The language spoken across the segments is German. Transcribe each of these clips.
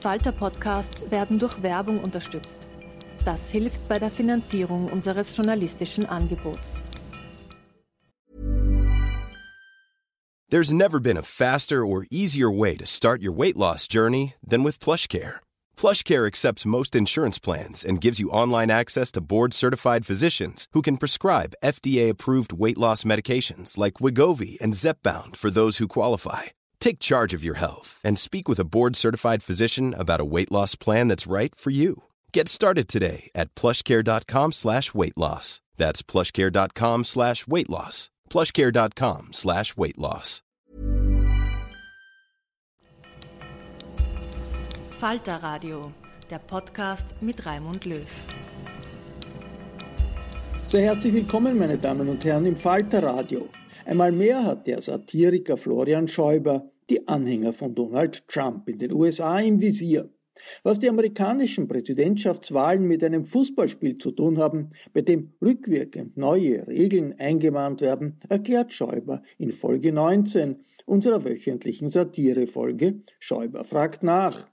Falter-Podcasts werden durch Werbung unterstützt. Das hilft bei der Finanzierung unseres journalistischen Angebots. There's never been a faster or easier way to start your weight loss journey than with PlushCare. PlushCare accepts most insurance plans and gives you online access to board-certified physicians who can prescribe FDA-approved weight loss medications like Wigovi and Zepbound for those who qualify. Take charge of your health and speak with a board certified physician about a weight loss plan that's right for you. Get started today at plushcare.com slash weight loss. That's plushcare.com slash weight loss. Plushcare.com slash weight loss. Falter Radio, der Podcast mit Raimund Löw. Sehr herzlich willkommen, meine Damen und Herren, im Falter Radio. Einmal mehr hat der Satiriker Florian Schäuber die Anhänger von Donald Trump in den USA im Visier. Was die amerikanischen Präsidentschaftswahlen mit einem Fußballspiel zu tun haben, bei dem rückwirkend neue Regeln eingemahnt werden, erklärt Schäuber in Folge 19 unserer wöchentlichen Satirefolge Schäuber fragt nach.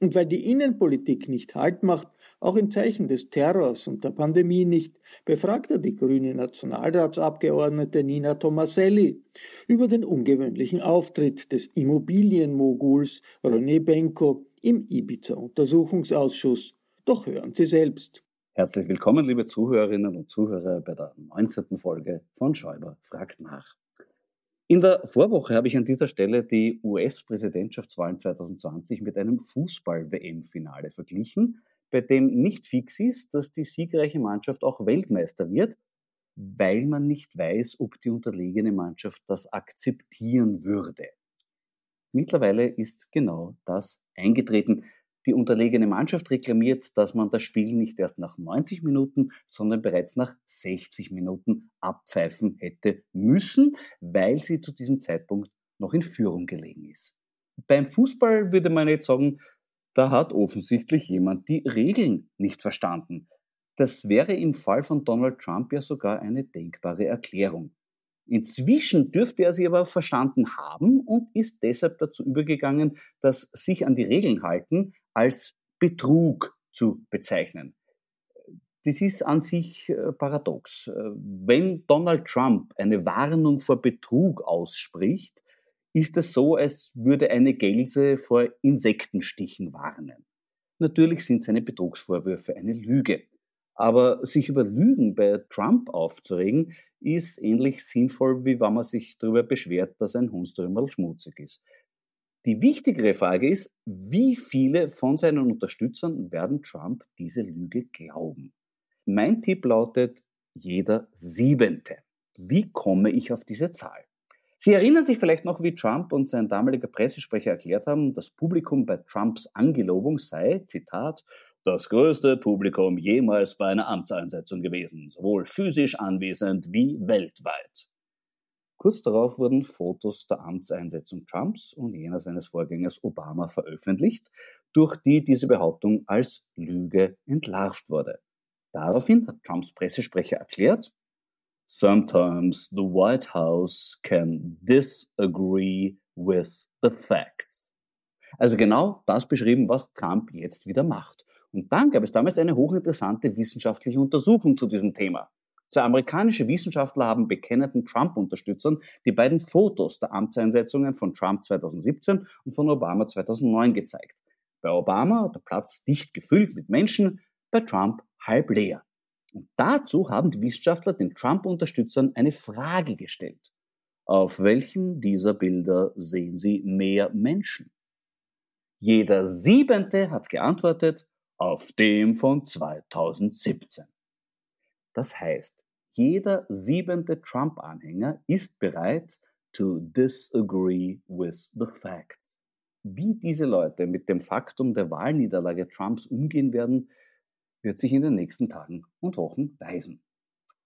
Und weil die Innenpolitik nicht Halt macht, auch in Zeichen des Terrors und der Pandemie nicht, befragt er die grüne Nationalratsabgeordnete Nina Tomaselli über den ungewöhnlichen Auftritt des Immobilienmoguls René Benko im Ibiza-Untersuchungsausschuss. Doch hören Sie selbst. Herzlich willkommen, liebe Zuhörerinnen und Zuhörer, bei der 19. Folge von Schäuber fragt nach. In der Vorwoche habe ich an dieser Stelle die US-Präsidentschaftswahlen 2020 mit einem Fußball-WM-Finale verglichen, bei dem nicht fix ist, dass die siegreiche Mannschaft auch Weltmeister wird, weil man nicht weiß, ob die unterlegene Mannschaft das akzeptieren würde. Mittlerweile ist genau das eingetreten. Die unterlegene Mannschaft reklamiert, dass man das Spiel nicht erst nach 90 Minuten, sondern bereits nach 60 Minuten abpfeifen hätte müssen, weil sie zu diesem Zeitpunkt noch in Führung gelegen ist. Beim Fußball würde man jetzt sagen, da hat offensichtlich jemand die Regeln nicht verstanden. Das wäre im Fall von Donald Trump ja sogar eine denkbare Erklärung. Inzwischen dürfte er sie aber verstanden haben und ist deshalb dazu übergegangen, das sich an die Regeln halten als Betrug zu bezeichnen. Das ist an sich äh, paradox. Äh, wenn Donald Trump eine Warnung vor Betrug ausspricht, ist es so, als würde eine Gelse vor Insektenstichen warnen. Natürlich sind seine Betrugsvorwürfe eine Lüge. Aber sich über Lügen bei Trump aufzuregen, ist ähnlich sinnvoll, wie wenn man sich darüber beschwert, dass ein Hundstrümmerl schmutzig ist. Die wichtigere Frage ist, wie viele von seinen Unterstützern werden Trump diese Lüge glauben? Mein Tipp lautet, jeder Siebente. Wie komme ich auf diese Zahl? Sie erinnern sich vielleicht noch, wie Trump und sein damaliger Pressesprecher erklärt haben, das Publikum bei Trumps Angelobung sei, Zitat, das größte Publikum jemals bei einer Amtseinsetzung gewesen, sowohl physisch anwesend wie weltweit. Kurz darauf wurden Fotos der Amtseinsetzung Trumps und jener seines Vorgängers Obama veröffentlicht, durch die diese Behauptung als Lüge entlarvt wurde. Daraufhin hat Trumps Pressesprecher erklärt, sometimes the White House can disagree with the facts. Also genau das beschrieben, was Trump jetzt wieder macht. Und dann gab es damals eine hochinteressante wissenschaftliche Untersuchung zu diesem Thema. Zwei amerikanische Wissenschaftler haben bekennenden Trump-Unterstützern die beiden Fotos der Amtseinsetzungen von Trump 2017 und von Obama 2009 gezeigt. Bei Obama der Platz dicht gefüllt mit Menschen, bei Trump halb leer. Und dazu haben die Wissenschaftler den Trump-Unterstützern eine Frage gestellt. Auf welchen dieser Bilder sehen Sie mehr Menschen? Jeder Siebente hat geantwortet, auf dem von 2017. Das heißt, jeder siebente Trump-Anhänger ist bereit to disagree with the facts. Wie diese Leute mit dem Faktum der Wahlniederlage Trumps umgehen werden, wird sich in den nächsten Tagen und Wochen weisen.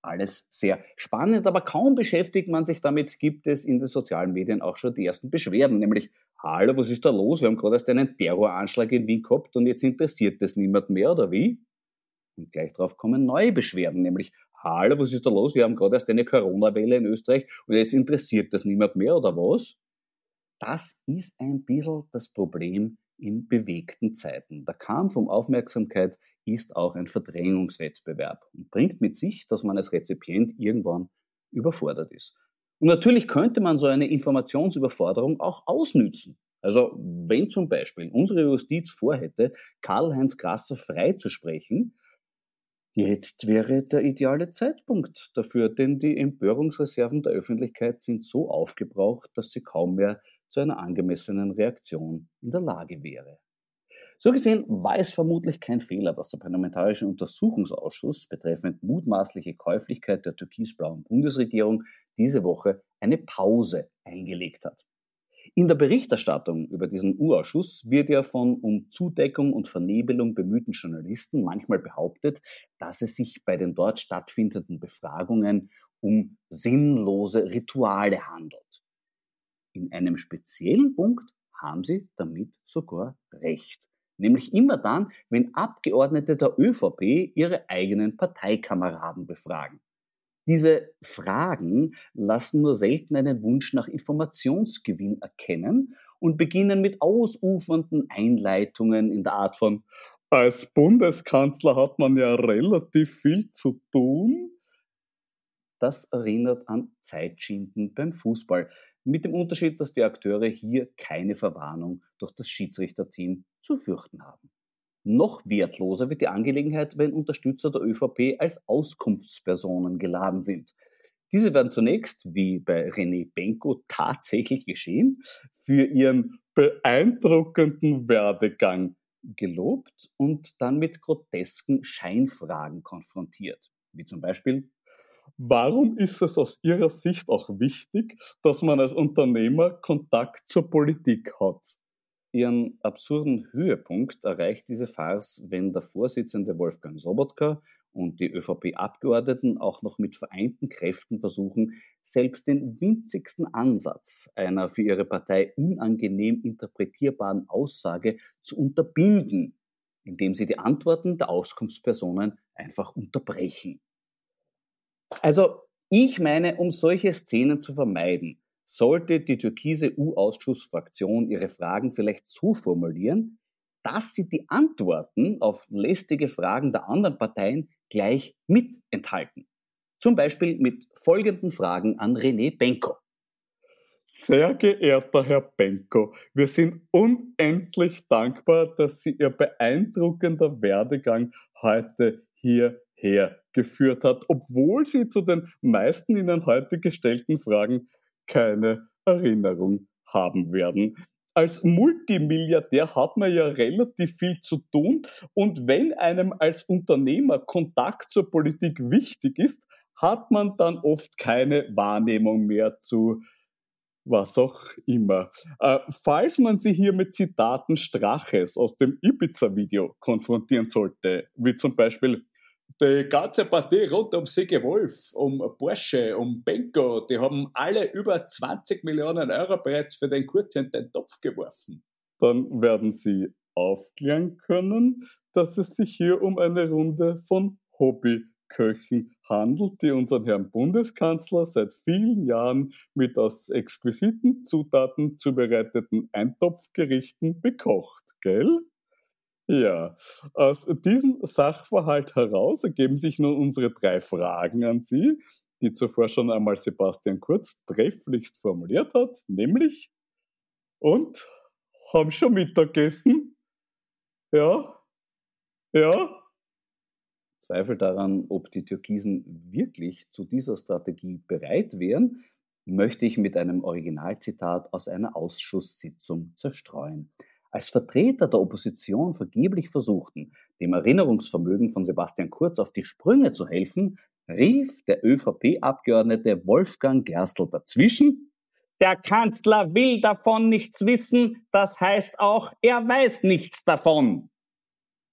Alles sehr spannend, aber kaum beschäftigt man sich damit, gibt es in den sozialen Medien auch schon die ersten Beschwerden, nämlich, hallo, was ist da los? Wir haben gerade erst einen Terroranschlag in Wien gehabt und jetzt interessiert das niemand mehr, oder wie? Und gleich darauf kommen neue Beschwerden, nämlich, hallo, was ist da los? Wir haben gerade erst eine Corona-Welle in Österreich und jetzt interessiert das niemand mehr, oder was? Das ist ein bisschen das Problem in bewegten Zeiten. Der Kampf um Aufmerksamkeit ist auch ein Verdrängungswettbewerb und bringt mit sich, dass man als Rezipient irgendwann überfordert ist. Und natürlich könnte man so eine Informationsüberforderung auch ausnützen. Also wenn zum Beispiel unsere Justiz vorhätte, Karl-Heinz Grasser freizusprechen, jetzt wäre der ideale Zeitpunkt dafür, denn die Empörungsreserven der Öffentlichkeit sind so aufgebraucht, dass sie kaum mehr zu einer angemessenen Reaktion in der Lage wäre. So gesehen war es vermutlich kein Fehler, dass der Parlamentarische Untersuchungsausschuss betreffend mutmaßliche Käuflichkeit der türkisblauen Bundesregierung diese Woche eine Pause eingelegt hat. In der Berichterstattung über diesen U-Ausschuss wird ja von um Zudeckung und Vernebelung bemühten Journalisten manchmal behauptet, dass es sich bei den dort stattfindenden Befragungen um sinnlose Rituale handelt. In einem speziellen Punkt haben sie damit sogar recht. Nämlich immer dann, wenn Abgeordnete der ÖVP ihre eigenen Parteikameraden befragen. Diese Fragen lassen nur selten einen Wunsch nach Informationsgewinn erkennen und beginnen mit ausufernden Einleitungen in der Art von als Bundeskanzler hat man ja relativ viel zu tun. Das erinnert an Zeitschinden beim Fußball. Mit dem Unterschied, dass die Akteure hier keine Verwarnung durch das Schiedsrichterteam zu fürchten haben. Noch wertloser wird die Angelegenheit, wenn Unterstützer der ÖVP als Auskunftspersonen geladen sind. Diese werden zunächst, wie bei René Benko tatsächlich geschehen, für ihren beeindruckenden Werdegang gelobt und dann mit grotesken Scheinfragen konfrontiert, wie zum Beispiel, Warum ist es aus Ihrer Sicht auch wichtig, dass man als Unternehmer Kontakt zur Politik hat? Ihren absurden Höhepunkt erreicht diese Farce, wenn der Vorsitzende Wolfgang Sobotka und die ÖVP-Abgeordneten auch noch mit vereinten Kräften versuchen, selbst den winzigsten Ansatz einer für ihre Partei unangenehm interpretierbaren Aussage zu unterbinden, indem sie die Antworten der Auskunftspersonen einfach unterbrechen. Also ich meine, um solche Szenen zu vermeiden, sollte die türkise U-Ausschussfraktion ihre Fragen vielleicht so formulieren, dass sie die Antworten auf lästige Fragen der anderen Parteien gleich mit enthalten. Zum Beispiel mit folgenden Fragen an René Benko. Sehr geehrter Herr Benko, wir sind unendlich dankbar, dass Sie Ihr beeindruckender Werdegang heute hierher geführt hat, obwohl Sie zu den meisten Ihnen heute gestellten Fragen keine Erinnerung haben werden. Als Multimilliardär hat man ja relativ viel zu tun und wenn einem als Unternehmer Kontakt zur Politik wichtig ist, hat man dann oft keine Wahrnehmung mehr zu was auch immer. Äh, falls man sie hier mit Zitaten Straches aus dem Ibiza-Video konfrontieren sollte, wie zum Beispiel die ganze Partie rund um Sigi Wolf, um Porsche, um Benko, die haben alle über 20 Millionen Euro bereits für den Kurz in den Topf geworfen. Dann werden Sie aufklären können, dass es sich hier um eine Runde von Hobbyköchen handelt, die unseren Herrn Bundeskanzler seit vielen Jahren mit aus exquisiten Zutaten zubereiteten Eintopfgerichten bekocht, gell? Ja, aus diesem Sachverhalt heraus ergeben sich nun unsere drei Fragen an Sie, die zuvor schon einmal Sebastian Kurz trefflichst formuliert hat, nämlich und haben schon Mittagessen? Ja? Ja? Zweifel daran, ob die Türkisen wirklich zu dieser Strategie bereit wären, möchte ich mit einem Originalzitat aus einer Ausschusssitzung zerstreuen. Als Vertreter der Opposition vergeblich versuchten, dem Erinnerungsvermögen von Sebastian Kurz auf die Sprünge zu helfen, rief der ÖVP-Abgeordnete Wolfgang Gerstl dazwischen. Der Kanzler will davon nichts wissen, das heißt auch, er weiß nichts davon.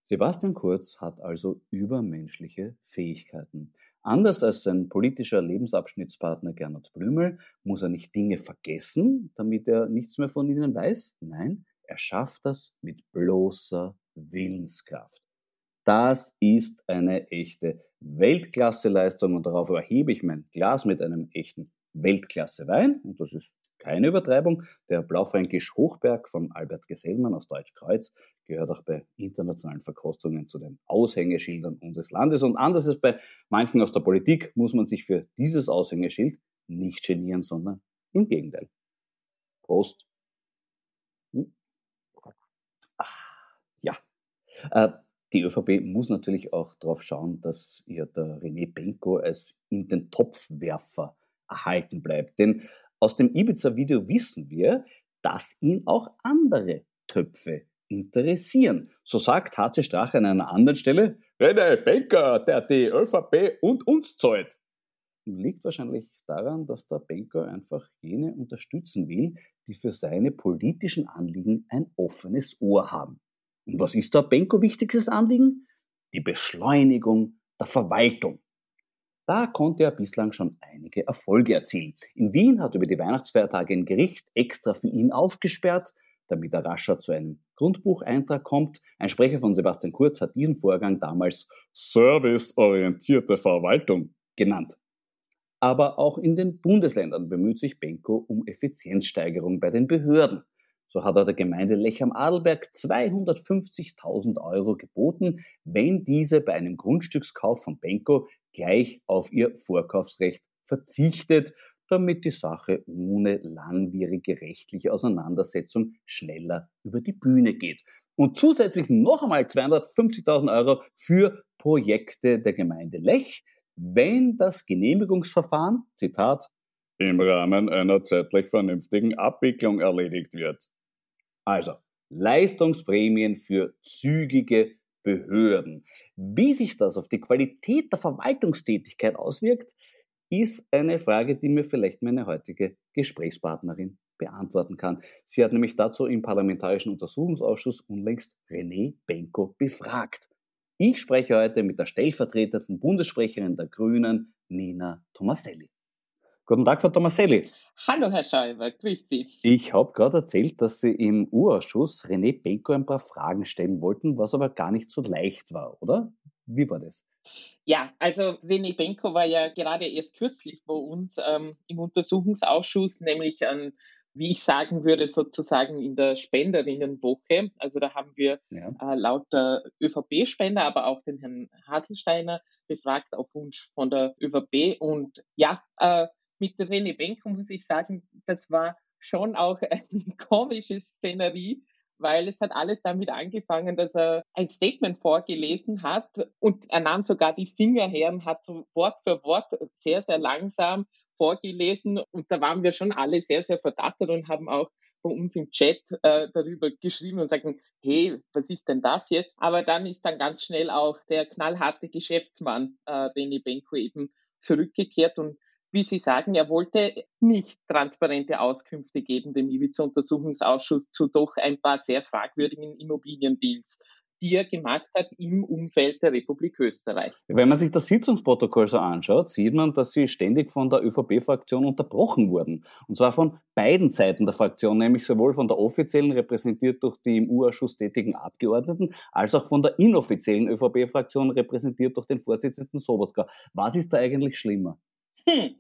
Sebastian Kurz hat also übermenschliche Fähigkeiten. Anders als sein politischer Lebensabschnittspartner Gernot Blümel muss er nicht Dinge vergessen, damit er nichts mehr von ihnen weiß. Nein, er schafft das mit bloßer Willenskraft. Das ist eine echte Weltklasseleistung und darauf erhebe ich mein Glas mit einem echten Weltklasse Wein und das ist keine Übertreibung. Der Blaufränkisch Hochberg von Albert Gesellmann aus Deutschkreuz gehört auch bei internationalen Verkostungen zu den Aushängeschildern unseres Landes. Und anders als bei manchen aus der Politik muss man sich für dieses Aushängeschild nicht genieren, sondern im Gegenteil. Prost. Hm. Ja. Äh, die ÖVP muss natürlich auch darauf schauen, dass ihr der René Benko als in den Topfwerfer erhalten bleibt. Denn aus dem Ibiza-Video wissen wir, dass ihn auch andere Töpfe interessieren. So sagt HC Strache an einer anderen Stelle, René Banker, der die ÖVP und uns zahlt. Liegt wahrscheinlich daran, dass der Banker einfach jene unterstützen will, die für seine politischen Anliegen ein offenes Ohr haben. Und was ist der Benko wichtigstes Anliegen? Die Beschleunigung der Verwaltung. Da konnte er bislang schon einige Erfolge erzielen. In Wien hat über die Weihnachtsfeiertage ein Gericht extra für ihn aufgesperrt, damit er rascher zu einem Grundbucheintrag kommt. Ein Sprecher von Sebastian Kurz hat diesen Vorgang damals serviceorientierte Verwaltung genannt. Aber auch in den Bundesländern bemüht sich Benko um Effizienzsteigerung bei den Behörden. So hat er der Gemeinde Lech am Adelberg 250.000 Euro geboten, wenn diese bei einem Grundstückskauf von Benko gleich auf ihr Vorkaufsrecht verzichtet, damit die Sache ohne langwierige rechtliche Auseinandersetzung schneller über die Bühne geht. Und zusätzlich noch einmal 250.000 Euro für Projekte der Gemeinde Lech, wenn das Genehmigungsverfahren, Zitat, im Rahmen einer zeitlich vernünftigen Abwicklung erledigt wird. Also, Leistungsprämien für zügige Behörden. Wie sich das auf die Qualität der Verwaltungstätigkeit auswirkt, ist eine Frage, die mir vielleicht meine heutige Gesprächspartnerin beantworten kann. Sie hat nämlich dazu im Parlamentarischen Untersuchungsausschuss unlängst René Benko befragt. Ich spreche heute mit der stellvertretenden Bundessprecherin der Grünen, Nina Tomaselli. Guten Tag, Frau Tomaselli. Hallo, Herr Schäuber, grüß Sie. Ich habe gerade erzählt, dass Sie im U-Ausschuss René Benko ein paar Fragen stellen wollten, was aber gar nicht so leicht war, oder? Wie war das? Ja, also René Benko war ja gerade erst kürzlich bei uns ähm, im Untersuchungsausschuss, nämlich an, wie ich sagen würde, sozusagen in der Spenderinnenwoche. Also da haben wir ja. äh, laut der ÖVP-Spender, aber auch den Herrn Haselsteiner befragt auf Wunsch von der ÖVP. Und ja, äh, mit René Benko muss ich sagen, das war schon auch eine komische Szenerie, weil es hat alles damit angefangen, dass er ein Statement vorgelesen hat und er nahm sogar die Finger her und hat so Wort für Wort sehr, sehr langsam vorgelesen und da waren wir schon alle sehr, sehr verdattert und haben auch bei uns im Chat äh, darüber geschrieben und sagen, hey, was ist denn das jetzt? Aber dann ist dann ganz schnell auch der knallharte Geschäftsmann äh, René Benko eben zurückgekehrt und wie Sie sagen, er wollte nicht transparente Auskünfte geben dem Ibiza-Untersuchungsausschuss zu doch ein paar sehr fragwürdigen Immobiliendeals die er gemacht hat im Umfeld der Republik Österreich. Wenn man sich das Sitzungsprotokoll so anschaut, sieht man, dass sie ständig von der ÖVP-Fraktion unterbrochen wurden. Und zwar von beiden Seiten der Fraktion, nämlich sowohl von der offiziellen, repräsentiert durch die im U-Ausschuss tätigen Abgeordneten, als auch von der inoffiziellen ÖVP-Fraktion, repräsentiert durch den Vorsitzenden Sobotka. Was ist da eigentlich schlimmer? Hm.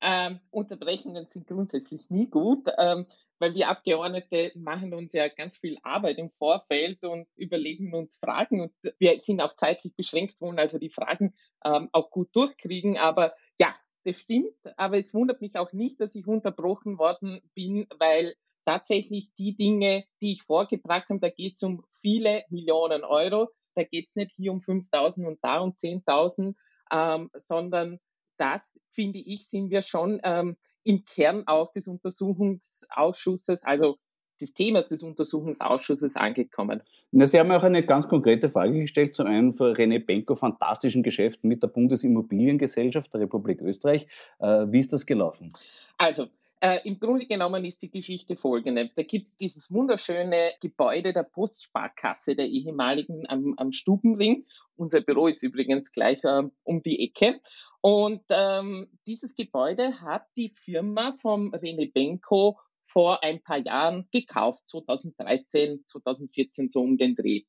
Ähm, Unterbrechungen sind grundsätzlich nie gut. Ähm, weil wir Abgeordnete machen uns ja ganz viel Arbeit im Vorfeld und überlegen uns Fragen und wir sind auch zeitlich beschränkt worden, also die Fragen ähm, auch gut durchkriegen. Aber ja, das stimmt. Aber es wundert mich auch nicht, dass ich unterbrochen worden bin, weil tatsächlich die Dinge, die ich vorgebracht habe, da geht es um viele Millionen Euro. Da geht es nicht hier um 5.000 und da um 10.000, ähm, sondern das, finde ich, sind wir schon ähm, im Kern auch des Untersuchungsausschusses, also des Themas des Untersuchungsausschusses angekommen. Na, Sie haben auch eine ganz konkrete Frage gestellt, zum einen für René Benko, fantastischen Geschäft mit der Bundesimmobiliengesellschaft der Republik Österreich. Äh, wie ist das gelaufen? Also, äh, Im Grunde genommen ist die Geschichte folgende. Da gibt es dieses wunderschöne Gebäude der Postsparkasse, der ehemaligen am, am Stubenring. Unser Büro ist übrigens gleich äh, um die Ecke. Und ähm, dieses Gebäude hat die Firma vom René Benko vor ein paar Jahren gekauft, 2013, 2014 so um den Dreh.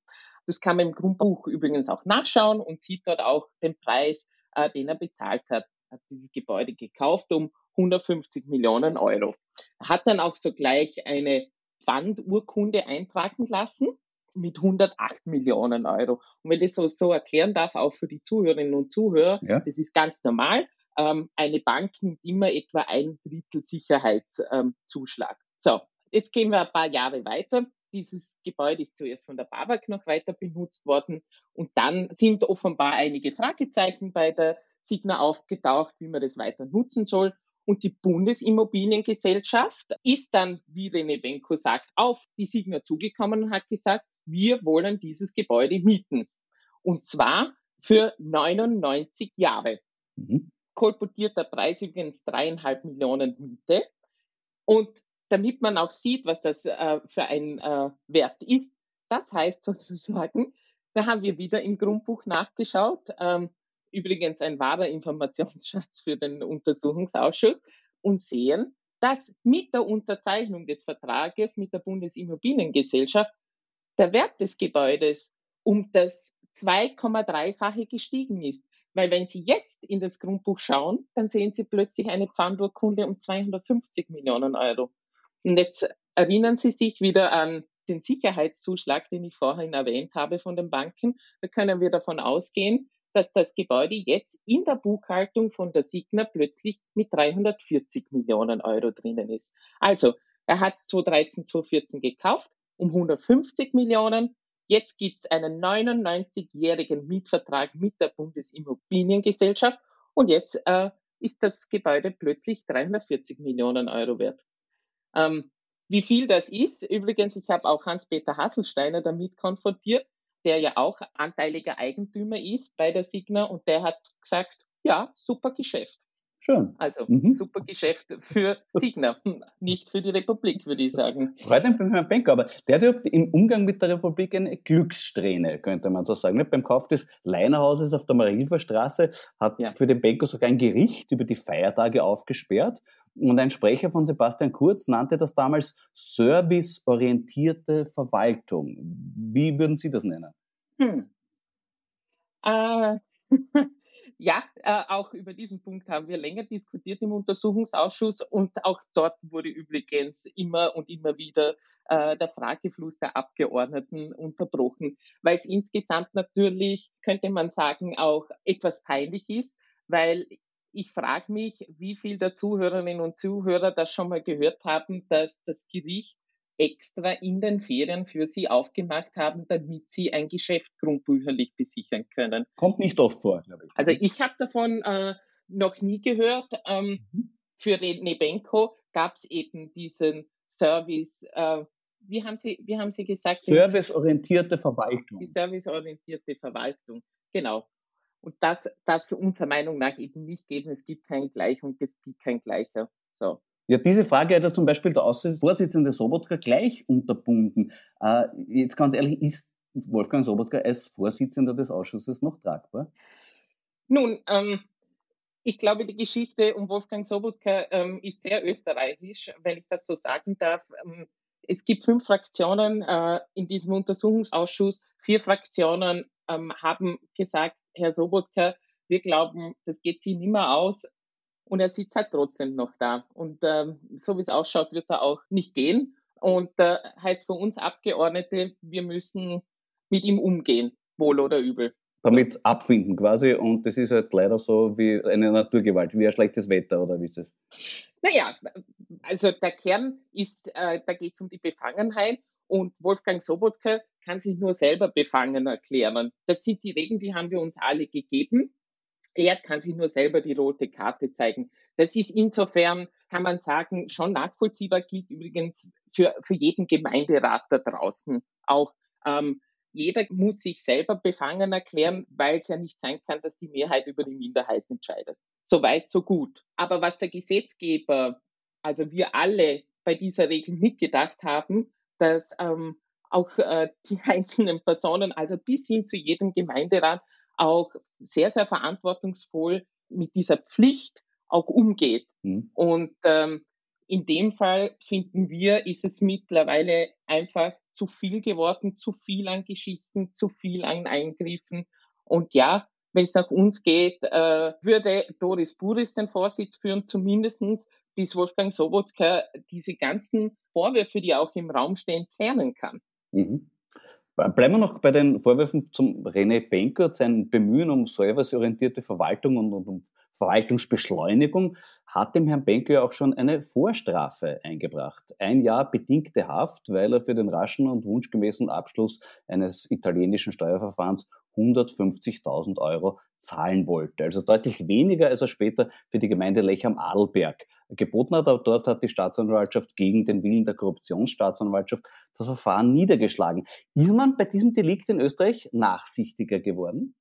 Das kann man im Grundbuch übrigens auch nachschauen und sieht dort auch den Preis, äh, den er bezahlt hat. Hat dieses Gebäude gekauft um 150 Millionen Euro. Er hat dann auch sogleich eine Pfandurkunde eintragen lassen mit 108 Millionen Euro. Und wenn ich das so, erklären darf, auch für die Zuhörerinnen und Zuhörer, ja. das ist ganz normal. Ähm, eine Bank nimmt immer etwa ein Drittel Sicherheitszuschlag. Ähm, so, jetzt gehen wir ein paar Jahre weiter. Dieses Gebäude ist zuerst von der BAWAG noch weiter benutzt worden und dann sind offenbar einige Fragezeichen bei der Signa aufgetaucht, wie man das weiter nutzen soll. Und die Bundesimmobiliengesellschaft ist dann, wie René Benko sagt, auf die Signa zugekommen und hat gesagt, wir wollen dieses Gebäude mieten. Und zwar für 99 Jahre. Mhm. Kolportierter Preis übrigens dreieinhalb Millionen Miete. Und damit man auch sieht, was das äh, für ein äh, Wert ist, das heißt sozusagen, da haben wir wieder im Grundbuch nachgeschaut. Ähm, übrigens ein wahrer Informationsschatz für den Untersuchungsausschuss und sehen, dass mit der Unterzeichnung des Vertrages mit der Bundesimmobiliengesellschaft der Wert des Gebäudes um das 2,3-fache gestiegen ist. Weil wenn Sie jetzt in das Grundbuch schauen, dann sehen Sie plötzlich eine Pfandurkunde um 250 Millionen Euro. Und jetzt erinnern Sie sich wieder an den Sicherheitszuschlag, den ich vorhin erwähnt habe von den Banken. Da können wir davon ausgehen, dass das Gebäude jetzt in der Buchhaltung von der Signa plötzlich mit 340 Millionen Euro drinnen ist. Also, er hat es 2013, 2014 gekauft um 150 Millionen. Jetzt gibt es einen 99-jährigen Mietvertrag mit der Bundesimmobiliengesellschaft und jetzt äh, ist das Gebäude plötzlich 340 Millionen Euro wert. Ähm, wie viel das ist, übrigens, ich habe auch Hans-Peter Hasselsteiner damit konfrontiert, der ja auch anteiliger Eigentümer ist bei der Signa und der hat gesagt, ja, super Geschäft. Schön. Also mhm. super Geschäft für Signa, nicht für die Republik, würde ich sagen. Freut mich beim Herrn Benker, aber der hat im Umgang mit der Republik eine Glückssträhne, könnte man so sagen. Beim Kauf des Leinerhauses auf der Marilfer Straße hat ja. für den Benker sogar ein Gericht über die Feiertage aufgesperrt. Und ein Sprecher von Sebastian Kurz nannte das damals serviceorientierte Verwaltung. Wie würden Sie das nennen? Hm. Äh, ja, äh, auch über diesen Punkt haben wir länger diskutiert im Untersuchungsausschuss und auch dort wurde übrigens immer und immer wieder äh, der Fragefluss der Abgeordneten unterbrochen, weil es insgesamt natürlich, könnte man sagen, auch etwas peinlich ist, weil ich frage mich, wie viel der Zuhörerinnen und Zuhörer das schon mal gehört haben, dass das Gericht extra in den Ferien für sie aufgemacht haben, damit sie ein Geschäft grundbücherlich besichern können. Kommt nicht oft vor, glaube ich. Also ich habe davon äh, noch nie gehört. Ähm, mhm. Für Nebenko gab es eben diesen Service, äh, wie, haben sie, wie haben Sie gesagt? Serviceorientierte Verwaltung. Die serviceorientierte Verwaltung, genau. Und das darf es unserer Meinung nach eben nicht geben. Es gibt kein Gleich und es gibt kein Gleicher. So. Ja, diese Frage hat ja zum Beispiel der Ausschussvorsitzende Sobotka gleich unterbunden. Äh, jetzt ganz ehrlich, ist Wolfgang Sobotka als Vorsitzender des Ausschusses noch tragbar? Nun, ähm, ich glaube, die Geschichte um Wolfgang Sobotka ähm, ist sehr österreichisch, wenn ich das so sagen darf. Ähm, es gibt fünf Fraktionen äh, in diesem Untersuchungsausschuss. Vier Fraktionen ähm, haben gesagt, Herr Sobotka, wir glauben, das geht Sie nicht mehr aus und er sitzt halt trotzdem noch da. Und ähm, so wie es ausschaut, wird er auch nicht gehen. Und äh, heißt für uns Abgeordnete, wir müssen mit ihm umgehen, wohl oder übel. Damit abfinden quasi. Und das ist halt leider so wie eine Naturgewalt, wie ein schlechtes Wetter oder wie ist das? Naja, also der Kern ist, äh, da geht es um die Befangenheit und Wolfgang Sobotka kann sich nur selber befangen erklären. Das sind die Regeln, die haben wir uns alle gegeben. Er kann sich nur selber die rote Karte zeigen. Das ist insofern, kann man sagen, schon nachvollziehbar, gilt übrigens für, für jeden Gemeinderat da draußen auch. Ähm, jeder muss sich selber befangen erklären, weil es ja nicht sein kann, dass die Mehrheit über die Minderheit entscheidet. So weit, so gut. Aber was der Gesetzgeber, also wir alle bei dieser Regel mitgedacht haben, dass ähm, auch äh, die einzelnen Personen, also bis hin zu jedem Gemeinderat, auch sehr, sehr verantwortungsvoll mit dieser Pflicht auch umgeht. Mhm. Und ähm, in dem Fall finden wir, ist es mittlerweile einfach zu viel geworden, zu viel an Geschichten, zu viel an Eingriffen. Und ja, wenn es nach uns geht, äh, würde Doris Buris den Vorsitz führen, zumindestens bis Wolfgang Sobotka diese ganzen Vorwürfe, die auch im Raum stehen, klären kann. Mhm. Bleiben wir noch bei den Vorwürfen zum René Benker, sein Bemühen um serviceorientierte Verwaltung und um Verwaltungsbeschleunigung hat dem Herrn Benker ja auch schon eine Vorstrafe eingebracht. Ein Jahr bedingte Haft, weil er für den raschen und wunschgemäßen Abschluss eines italienischen Steuerverfahrens 150.000 Euro zahlen wollte. Also deutlich weniger, als er später für die Gemeinde Lech am Adelberg geboten hat. Aber dort hat die Staatsanwaltschaft gegen den Willen der Korruptionsstaatsanwaltschaft das Verfahren niedergeschlagen. Ist man bei diesem Delikt in Österreich nachsichtiger geworden?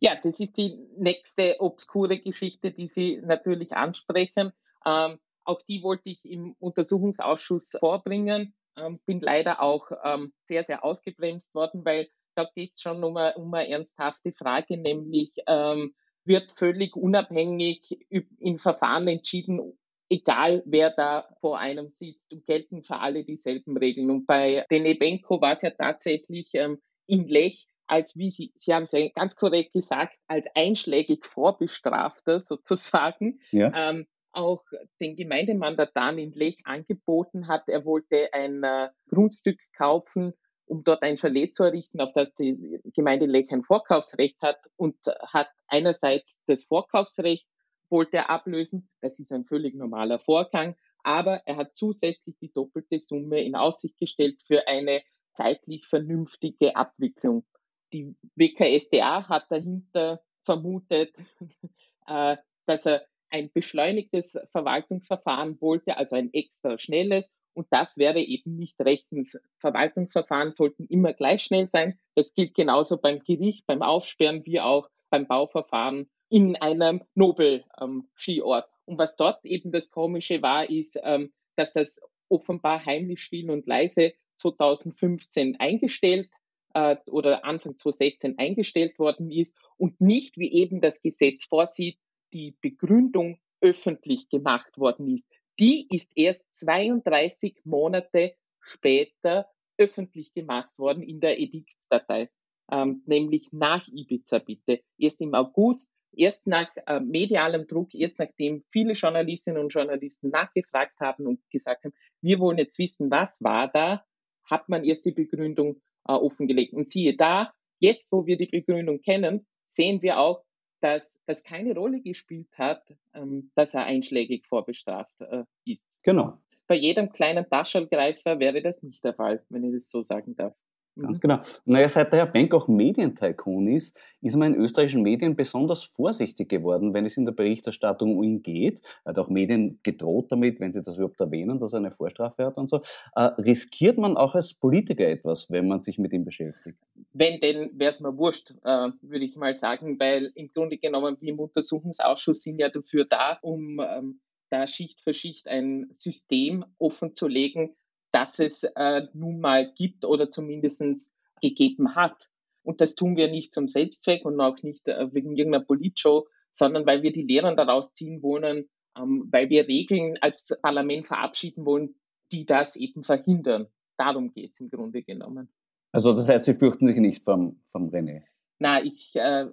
Ja, das ist die nächste obskure Geschichte, die Sie natürlich ansprechen. Ähm, auch die wollte ich im Untersuchungsausschuss vorbringen. Ähm, bin leider auch ähm, sehr, sehr ausgebremst worden, weil da geht es schon um eine, um eine ernsthafte Frage, nämlich ähm, wird völlig unabhängig in Verfahren entschieden, egal wer da vor einem sitzt und gelten für alle dieselben Regeln. Und bei Denebenko war es ja tatsächlich ähm, in Lech als, wie Sie, Sie haben es ja ganz korrekt gesagt, als einschlägig Vorbestrafter sozusagen, ja. ähm, auch den Gemeindemandataren in Lech angeboten hat. Er wollte ein äh, Grundstück kaufen um dort ein Chalet zu errichten, auf das die Gemeinde Lech ein Vorkaufsrecht hat und hat einerseits das Vorkaufsrecht wollte er ablösen. Das ist ein völlig normaler Vorgang. Aber er hat zusätzlich die doppelte Summe in Aussicht gestellt für eine zeitlich vernünftige Abwicklung. Die WKSDA hat dahinter vermutet, äh, dass er ein beschleunigtes Verwaltungsverfahren wollte, also ein extra schnelles und das wäre eben nicht rechtens. Verwaltungsverfahren sollten immer gleich schnell sein. Das gilt genauso beim Gericht, beim Aufsperren wie auch beim Bauverfahren in einem Nobel-Skiort. Ähm, und was dort eben das Komische war, ist, ähm, dass das offenbar heimlich, still und leise 2015 eingestellt äh, oder Anfang 2016 eingestellt worden ist und nicht, wie eben das Gesetz vorsieht, die Begründung öffentlich gemacht worden ist die ist erst 32 Monate später öffentlich gemacht worden in der Ediktsdatei, ähm, nämlich nach Ibiza bitte. Erst im August, erst nach äh, medialem Druck, erst nachdem viele Journalistinnen und Journalisten nachgefragt haben und gesagt haben, wir wollen jetzt wissen, was war da, hat man erst die Begründung äh, offengelegt. Und siehe da, jetzt wo wir die Begründung kennen, sehen wir auch, dass das keine Rolle gespielt hat, ähm, dass er einschlägig vorbestraft äh, ist. Genau. Bei jedem kleinen Taschelgreifer wäre das nicht der Fall, wenn ich das so sagen darf. Ganz mhm. genau. Naja, seit der Herr Bank auch Medientycoon ist, ist man in österreichischen Medien besonders vorsichtig geworden, wenn es in der Berichterstattung um ihn geht. Er hat auch Medien gedroht damit, wenn sie das überhaupt erwähnen, dass er eine Vorstrafe hat und so. Äh, riskiert man auch als Politiker etwas, wenn man sich mit ihm beschäftigt? Wenn, denn wäre es mir wurscht, äh, würde ich mal sagen, weil im Grunde genommen wir im Untersuchungsausschuss sind ja dafür da, um ähm, da Schicht für Schicht ein System offen zu legen, das es äh, nun mal gibt oder zumindest gegeben hat. Und das tun wir nicht zum Selbstzweck und auch nicht äh, wegen irgendeiner Politshow, sondern weil wir die Lehren daraus ziehen wollen, ähm, weil wir Regeln als Parlament verabschieden wollen, die das eben verhindern. Darum geht es im Grunde genommen. Also das heißt, Sie fürchten sich nicht vom, vom René? Na, ich äh,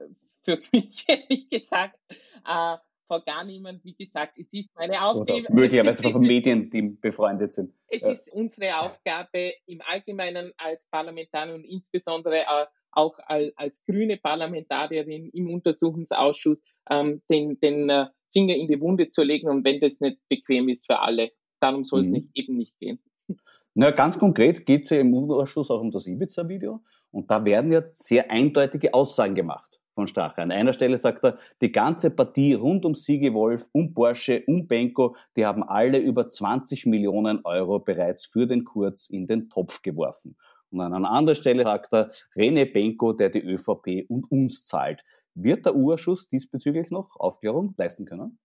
fürchte mich ehrlich gesagt äh, vor gar niemand. Wie gesagt, es ist meine Aufgabe. möglicherweise von Medien, die befreundet sind. Es ja. ist unsere Aufgabe im Allgemeinen als Parlamentarier und insbesondere äh, auch als, als grüne Parlamentarierin im Untersuchungsausschuss ähm, den, den äh, Finger in die Wunde zu legen und wenn das nicht bequem ist für alle, darum soll es mhm. nicht, eben nicht gehen. Na, ganz konkret geht es ja im Ausschuss auch um das Ibiza-Video und da werden ja sehr eindeutige Aussagen gemacht von Strache. An einer Stelle sagt er, die ganze Partie rund um Siege Wolf, um Porsche, um Benko, die haben alle über 20 Millionen Euro bereits für den Kurz in den Topf geworfen. Und an einer anderen Stelle sagt er, René Benko, der die ÖVP und uns zahlt. Wird der U-Ausschuss diesbezüglich noch Aufklärung leisten können?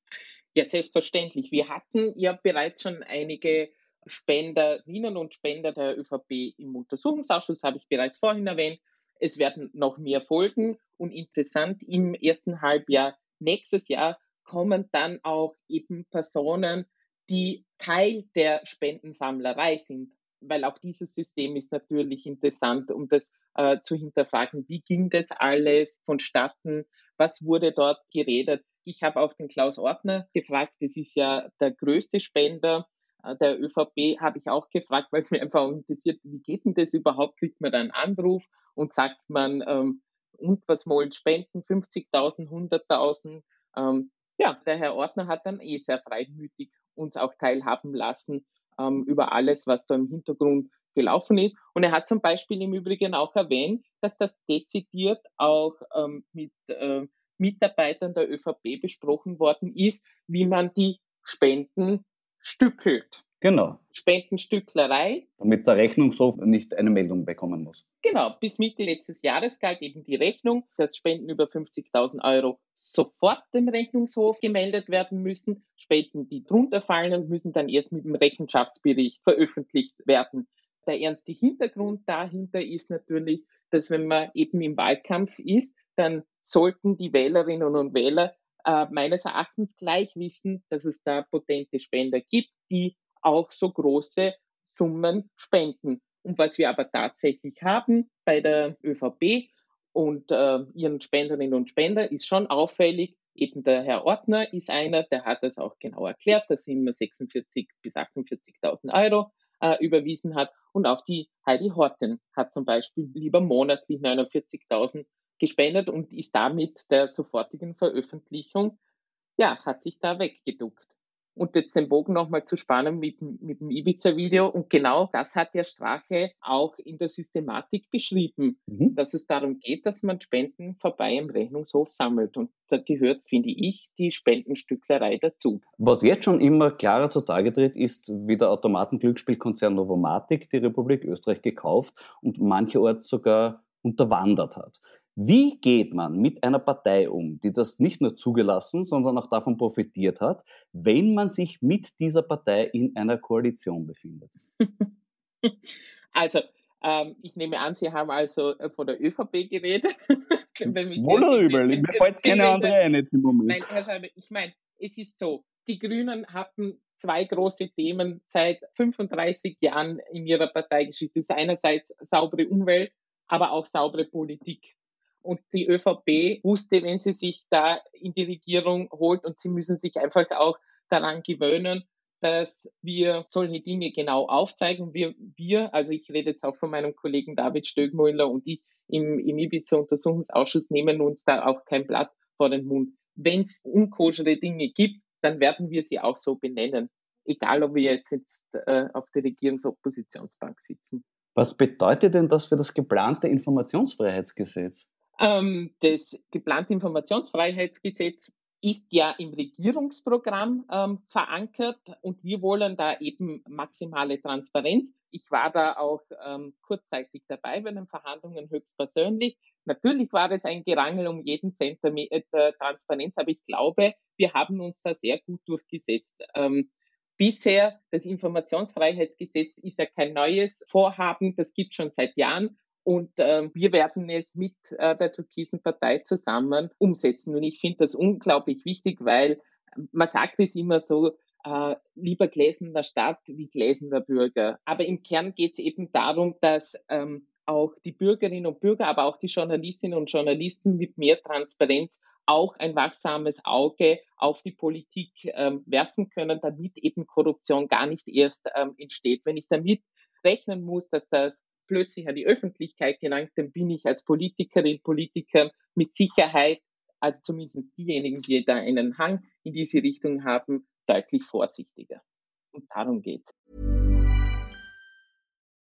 Ja, selbstverständlich. Wir hatten ja bereits schon einige Spenderinnen und Spender der ÖVP im Untersuchungsausschuss, habe ich bereits vorhin erwähnt. Es werden noch mehr folgen und interessant, im ersten Halbjahr nächstes Jahr kommen dann auch eben Personen, die Teil der Spendensammlerei sind, weil auch dieses System ist natürlich interessant, um das äh, zu hinterfragen. Wie ging das alles vonstatten? Was wurde dort geredet? Ich habe auch den Klaus Ordner gefragt, das ist ja der größte Spender der ÖVP, habe ich auch gefragt, weil es mir einfach interessiert, wie geht denn das überhaupt? Kriegt man da einen Anruf und sagt man, ähm, und was wollen spenden? 50.000, 100.000? Ähm, ja, der Herr Ordner hat dann eh sehr freimütig uns auch teilhaben lassen ähm, über alles, was da im Hintergrund gelaufen ist. Und er hat zum Beispiel im Übrigen auch erwähnt, dass das dezidiert auch ähm, mit äh, Mitarbeitern der ÖVP besprochen worden ist, wie man die Spenden stückelt. Genau. Spendenstücklerei. Damit der Rechnungshof nicht eine Meldung bekommen muss. Genau. Bis Mitte letztes Jahres galt eben die Rechnung, dass Spenden über 50.000 Euro sofort dem Rechnungshof gemeldet werden müssen. Spenden, die drunter fallen, müssen dann erst mit dem Rechenschaftsbericht veröffentlicht werden. Der ernste Hintergrund dahinter ist natürlich, dass wenn man eben im Wahlkampf ist, dann sollten die Wählerinnen und Wähler äh, meines Erachtens gleich wissen, dass es da potente Spender gibt, die auch so große Summen spenden. Und was wir aber tatsächlich haben bei der ÖVP und äh, ihren Spenderinnen und Spender ist schon auffällig. Eben der Herr Ortner ist einer, der hat das auch genau erklärt, dass sie immer 46 bis 48.000 Euro äh, überwiesen hat. Und auch die Heidi Horten hat zum Beispiel lieber monatlich 49.000 gespendet und ist damit der sofortigen Veröffentlichung, ja, hat sich da weggeduckt. Und jetzt den Bogen nochmal zu spannen mit, mit dem Ibiza-Video. Und genau das hat der Strache auch in der Systematik beschrieben, mhm. dass es darum geht, dass man Spenden vorbei im Rechnungshof sammelt. Und da gehört, finde ich, die Spendenstücklerei dazu. Was jetzt schon immer klarer zutage tritt, ist, wie der Automatenglücksspielkonzern Novomatic die Republik Österreich gekauft und mancherorts sogar unterwandert hat. Wie geht man mit einer Partei um, die das nicht nur zugelassen, sondern auch davon profitiert hat, wenn man sich mit dieser Partei in einer Koalition befindet? Also, ähm, ich nehme an, Sie haben also äh, von der ÖVP geredet. Wohl oder übel, mir fällt keine andere ein jetzt im Moment. Nein, Herr Scheibe, ich meine, es ist so, die Grünen hatten zwei große Themen seit 35 Jahren in ihrer Parteigeschichte. Das ist einerseits saubere Umwelt, aber auch saubere Politik. Und die ÖVP wusste, wenn sie sich da in die Regierung holt und sie müssen sich einfach auch daran gewöhnen, dass wir solche Dinge genau aufzeigen. Wir, wir, also ich rede jetzt auch von meinem Kollegen David Stögmüller und ich im, im Ibiza-Untersuchungsausschuss nehmen uns da auch kein Blatt vor den Mund. Wenn es unkoschere Dinge gibt, dann werden wir sie auch so benennen. Egal, ob wir jetzt, jetzt äh, auf der Regierungsoppositionsbank sitzen. Was bedeutet denn das für das geplante Informationsfreiheitsgesetz? Ähm, das geplante Informationsfreiheitsgesetz ist ja im Regierungsprogramm ähm, verankert und wir wollen da eben maximale Transparenz. Ich war da auch ähm, kurzzeitig dabei bei den Verhandlungen höchstpersönlich. Natürlich war es ein Gerangel um jeden Zentimeter äh, Transparenz, aber ich glaube, wir haben uns da sehr gut durchgesetzt. Ähm, bisher, das Informationsfreiheitsgesetz ist ja kein neues Vorhaben, das gibt schon seit Jahren. Und äh, wir werden es mit äh, der Türkisen Partei zusammen umsetzen. Und ich finde das unglaublich wichtig, weil man sagt es immer so, äh, lieber gläsender Staat wie gläsender Bürger. Aber im Kern geht es eben darum, dass ähm, auch die Bürgerinnen und Bürger, aber auch die Journalistinnen und Journalisten mit mehr Transparenz auch ein wachsames Auge auf die Politik ähm, werfen können, damit eben Korruption gar nicht erst ähm, entsteht. Wenn ich damit rechnen muss, dass das plötzlich an die Öffentlichkeit gelangt, dann bin ich als Politikerin, Politiker mit Sicherheit, also zumindest diejenigen, die da einen Hang in diese Richtung haben, deutlich vorsichtiger. Und darum geht's.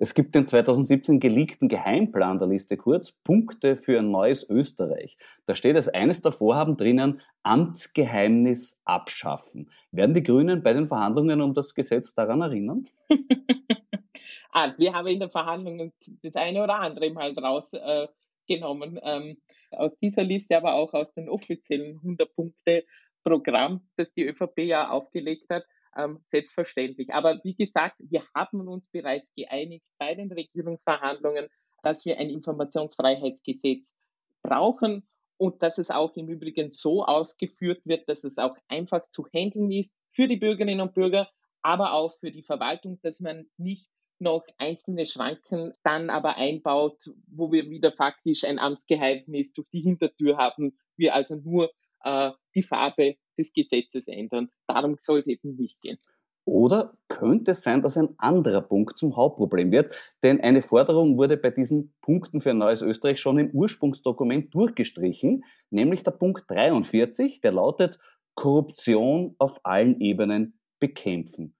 Es gibt den 2017 geleakten Geheimplan der Liste kurz, Punkte für ein neues Österreich. Da steht als eines der Vorhaben drinnen, Amtsgeheimnis abschaffen. Werden die Grünen bei den Verhandlungen um das Gesetz daran erinnern? ah, wir haben in den Verhandlungen das eine oder andere mal rausgenommen. Äh, ähm, aus dieser Liste, aber auch aus dem offiziellen 100-Punkte-Programm, das die ÖVP ja aufgelegt hat ähm, selbstverständlich. Aber wie gesagt, wir haben uns bereits geeinigt bei den Regierungsverhandlungen, dass wir ein Informationsfreiheitsgesetz brauchen und dass es auch im Übrigen so ausgeführt wird, dass es auch einfach zu handeln ist für die Bürgerinnen und Bürger, aber auch für die Verwaltung, dass man nicht noch einzelne Schranken dann aber einbaut, wo wir wieder faktisch ein Amtsgeheimnis durch die Hintertür haben, wir also nur äh, die Farbe des Gesetzes ändern. Darum soll es eben nicht gehen. Oder könnte es sein, dass ein anderer Punkt zum Hauptproblem wird? Denn eine Forderung wurde bei diesen Punkten für ein neues Österreich schon im Ursprungsdokument durchgestrichen, nämlich der Punkt 43, der lautet Korruption auf allen Ebenen bekämpfen.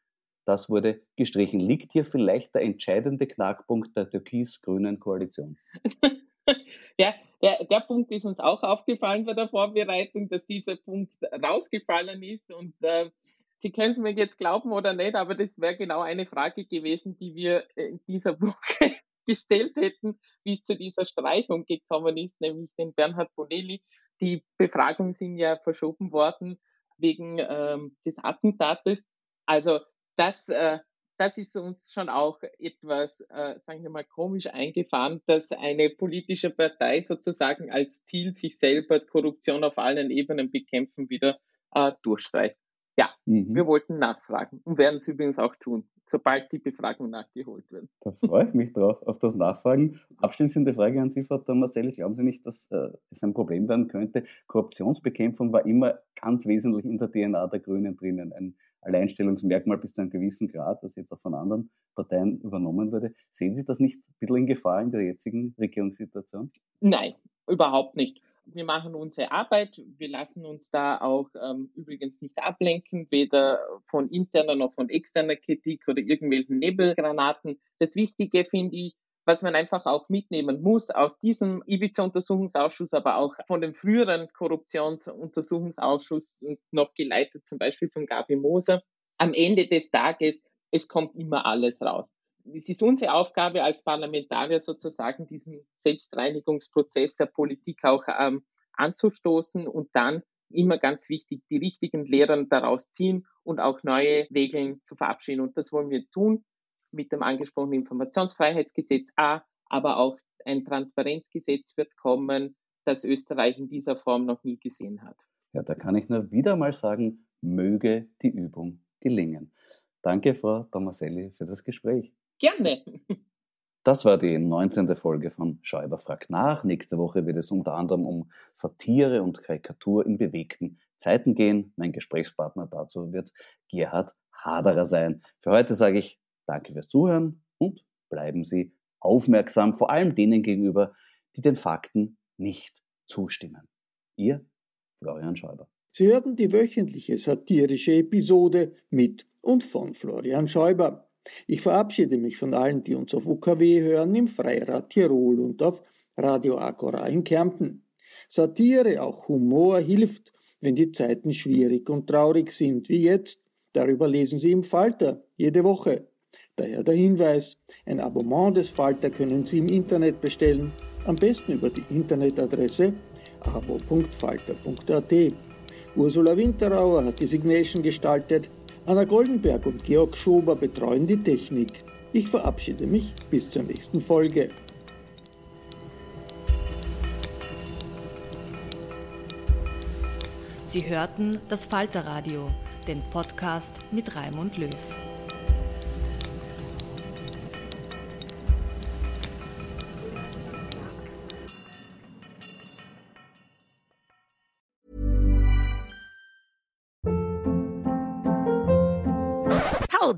Das wurde gestrichen. Liegt hier vielleicht der entscheidende Knackpunkt der türkis-grünen Koalition? ja, der, der Punkt ist uns auch aufgefallen bei der Vorbereitung, dass dieser Punkt rausgefallen ist. Und äh, Sie können es mir jetzt glauben oder nicht, aber das wäre genau eine Frage gewesen, die wir in dieser Woche gestellt hätten, wie es zu dieser Streichung gekommen ist, nämlich den Bernhard Bonelli. Die Befragungen sind ja verschoben worden wegen ähm, des Attentates. Also das äh, das ist uns schon auch etwas, äh, sagen wir mal, komisch eingefahren, dass eine politische Partei sozusagen als Ziel sich selber Korruption auf allen Ebenen bekämpfen wieder äh, durchstreicht. Ja, mhm. wir wollten nachfragen und werden es übrigens auch tun, sobald die Befragung nachgeholt wird. Da freue ich mich drauf, auf das Nachfragen. Abschließende Frage an Sie, Frau Tomaselli. Glauben Sie nicht, dass äh, es ein Problem werden könnte? Korruptionsbekämpfung war immer ganz wesentlich in der DNA der Grünen drinnen. Ein Alleinstellungsmerkmal bis zu einem gewissen Grad, das jetzt auch von anderen Parteien übernommen wurde. Sehen Sie das nicht ein bisschen in Gefahr in der jetzigen Regierungssituation? Nein, überhaupt nicht. Wir machen unsere Arbeit. Wir lassen uns da auch ähm, übrigens nicht ablenken, weder von interner noch von externer Kritik oder irgendwelchen Nebelgranaten. Das Wichtige finde ich, was man einfach auch mitnehmen muss aus diesem Ibiza-Untersuchungsausschuss, aber auch von dem früheren Korruptionsuntersuchungsausschuss noch geleitet, zum Beispiel von Gabi Moser. Am Ende des Tages, es kommt immer alles raus. Es ist unsere Aufgabe als Parlamentarier sozusagen, diesen Selbstreinigungsprozess der Politik auch ähm, anzustoßen und dann immer ganz wichtig, die richtigen Lehren daraus ziehen und auch neue Regeln zu verabschieden. Und das wollen wir tun mit dem angesprochenen Informationsfreiheitsgesetz A, aber auch ein Transparenzgesetz wird kommen, das Österreich in dieser Form noch nie gesehen hat. Ja, da kann ich nur wieder mal sagen, möge die Übung gelingen. Danke, Frau Tomaselli, für das Gespräch. Gerne. Das war die 19. Folge von Schäuber fragt nach. Nächste Woche wird es unter anderem um Satire und Karikatur in bewegten Zeiten gehen. Mein Gesprächspartner dazu wird Gerhard Haderer sein. Für heute sage ich Danke fürs Zuhören und bleiben Sie aufmerksam, vor allem denen gegenüber, die den Fakten nicht zustimmen. Ihr Florian Schäuber. Sie hörten die wöchentliche satirische Episode mit und von Florian Schäuber. Ich verabschiede mich von allen, die uns auf UKW hören, im Freirad Tirol und auf Radio Agora in Kärnten. Satire, auch Humor hilft, wenn die Zeiten schwierig und traurig sind, wie jetzt. Darüber lesen Sie im Falter jede Woche. Daher der Hinweis, ein Abonnement des Falter können Sie im Internet bestellen Am besten über die Internetadresse abo.falter.at. Ursula Winterauer hat die Signation gestaltet. Anna Goldenberg und Georg Schober betreuen die Technik. Ich verabschiede mich bis zur nächsten Folge. Sie hörten das Falterradio, den Podcast mit Raimund Löw.